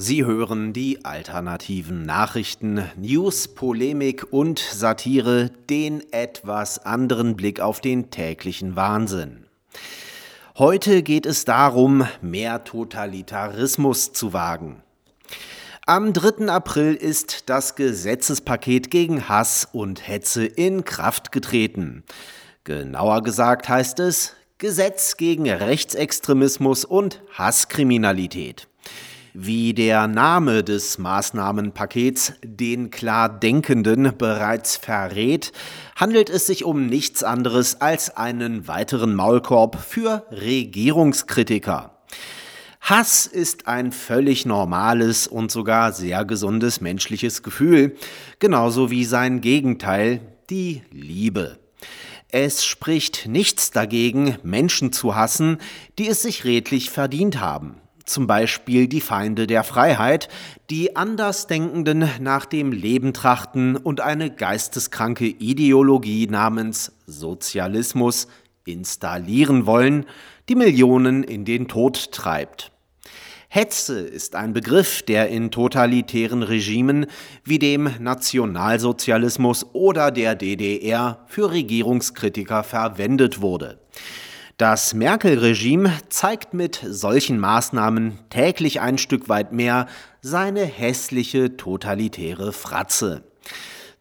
Sie hören die alternativen Nachrichten, News, Polemik und Satire, den etwas anderen Blick auf den täglichen Wahnsinn. Heute geht es darum, mehr Totalitarismus zu wagen. Am 3. April ist das Gesetzespaket gegen Hass und Hetze in Kraft getreten. Genauer gesagt heißt es Gesetz gegen Rechtsextremismus und Hasskriminalität. Wie der Name des Maßnahmenpakets den Klardenkenden bereits verrät, handelt es sich um nichts anderes als einen weiteren Maulkorb für Regierungskritiker. Hass ist ein völlig normales und sogar sehr gesundes menschliches Gefühl, genauso wie sein Gegenteil, die Liebe. Es spricht nichts dagegen, Menschen zu hassen, die es sich redlich verdient haben zum Beispiel die Feinde der Freiheit, die Andersdenkenden nach dem Leben trachten und eine geisteskranke Ideologie namens Sozialismus installieren wollen, die Millionen in den Tod treibt. Hetze ist ein Begriff, der in totalitären Regimen wie dem Nationalsozialismus oder der DDR für Regierungskritiker verwendet wurde. Das Merkel-Regime zeigt mit solchen Maßnahmen täglich ein Stück weit mehr seine hässliche totalitäre Fratze.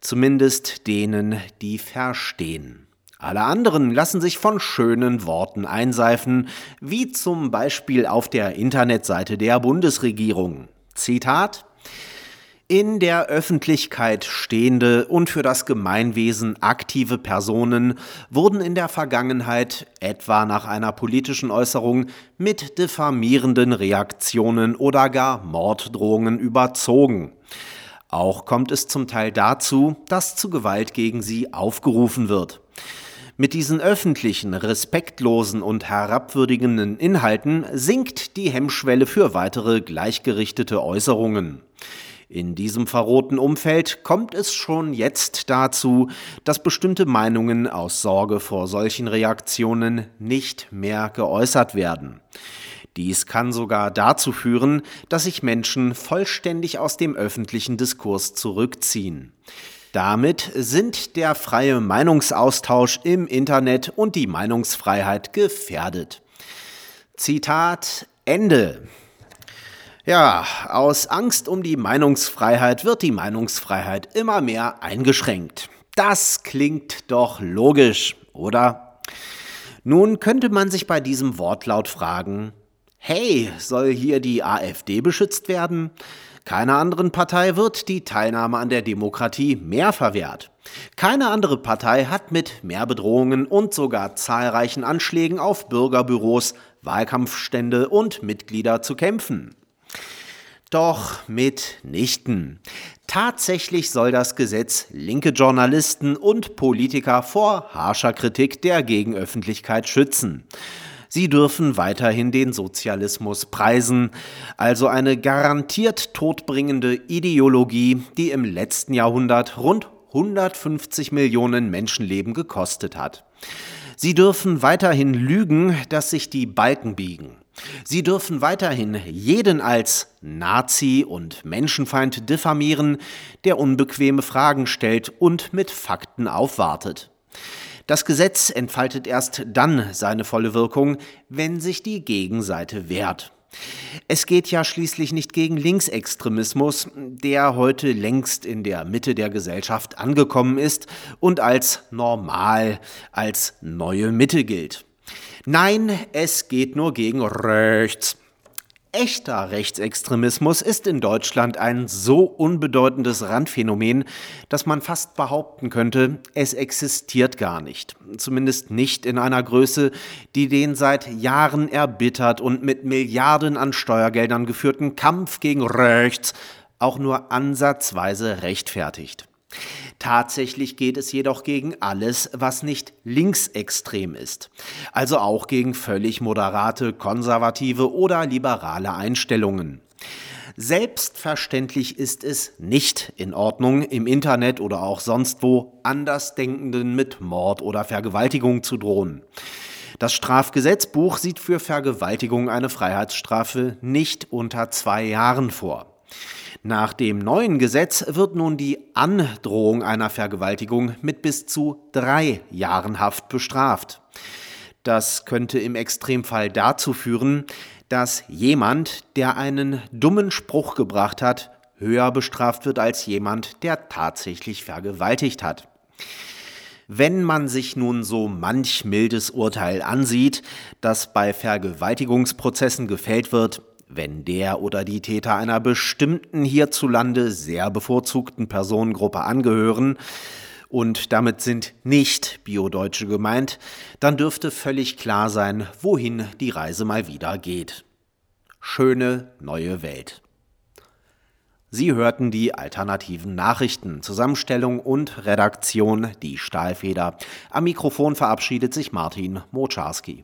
Zumindest denen, die verstehen. Alle anderen lassen sich von schönen Worten einseifen, wie zum Beispiel auf der Internetseite der Bundesregierung. Zitat in der Öffentlichkeit stehende und für das Gemeinwesen aktive Personen wurden in der Vergangenheit etwa nach einer politischen Äußerung mit diffamierenden Reaktionen oder gar Morddrohungen überzogen. Auch kommt es zum Teil dazu, dass zu Gewalt gegen sie aufgerufen wird. Mit diesen öffentlichen, respektlosen und herabwürdigenden Inhalten sinkt die Hemmschwelle für weitere gleichgerichtete Äußerungen. In diesem verrohten Umfeld kommt es schon jetzt dazu, dass bestimmte Meinungen aus Sorge vor solchen Reaktionen nicht mehr geäußert werden. Dies kann sogar dazu führen, dass sich Menschen vollständig aus dem öffentlichen Diskurs zurückziehen. Damit sind der freie Meinungsaustausch im Internet und die Meinungsfreiheit gefährdet. Zitat Ende. Ja, aus Angst um die Meinungsfreiheit wird die Meinungsfreiheit immer mehr eingeschränkt. Das klingt doch logisch, oder? Nun könnte man sich bei diesem Wortlaut fragen, hey, soll hier die AfD beschützt werden? Keiner anderen Partei wird die Teilnahme an der Demokratie mehr verwehrt. Keine andere Partei hat mit mehr Bedrohungen und sogar zahlreichen Anschlägen auf Bürgerbüros, Wahlkampfstände und Mitglieder zu kämpfen. Doch mitnichten. Tatsächlich soll das Gesetz linke Journalisten und Politiker vor harscher Kritik der Gegenöffentlichkeit schützen. Sie dürfen weiterhin den Sozialismus preisen, also eine garantiert todbringende Ideologie, die im letzten Jahrhundert rund 150 Millionen Menschenleben gekostet hat. Sie dürfen weiterhin lügen, dass sich die Balken biegen. Sie dürfen weiterhin jeden als Nazi und Menschenfeind diffamieren, der unbequeme Fragen stellt und mit Fakten aufwartet. Das Gesetz entfaltet erst dann seine volle Wirkung, wenn sich die Gegenseite wehrt. Es geht ja schließlich nicht gegen Linksextremismus, der heute längst in der Mitte der Gesellschaft angekommen ist und als normal, als neue Mitte gilt. Nein, es geht nur gegen rechts. Echter Rechtsextremismus ist in Deutschland ein so unbedeutendes Randphänomen, dass man fast behaupten könnte, es existiert gar nicht. Zumindest nicht in einer Größe, die den seit Jahren erbittert und mit Milliarden an Steuergeldern geführten Kampf gegen rechts auch nur ansatzweise rechtfertigt. Tatsächlich geht es jedoch gegen alles, was nicht linksextrem ist, also auch gegen völlig moderate, konservative oder liberale Einstellungen. Selbstverständlich ist es nicht in Ordnung, im Internet oder auch sonst wo Andersdenkenden mit Mord oder Vergewaltigung zu drohen. Das Strafgesetzbuch sieht für Vergewaltigung eine Freiheitsstrafe nicht unter zwei Jahren vor. Nach dem neuen Gesetz wird nun die Androhung einer Vergewaltigung mit bis zu drei Jahren Haft bestraft. Das könnte im Extremfall dazu führen, dass jemand, der einen dummen Spruch gebracht hat, höher bestraft wird als jemand, der tatsächlich vergewaltigt hat. Wenn man sich nun so manch mildes Urteil ansieht, das bei Vergewaltigungsprozessen gefällt wird, wenn der oder die Täter einer bestimmten hierzulande sehr bevorzugten Personengruppe angehören, und damit sind nicht Biodeutsche gemeint, dann dürfte völlig klar sein, wohin die Reise mal wieder geht. Schöne neue Welt. Sie hörten die alternativen Nachrichten, Zusammenstellung und Redaktion Die Stahlfeder. Am Mikrofon verabschiedet sich Martin Moczarski.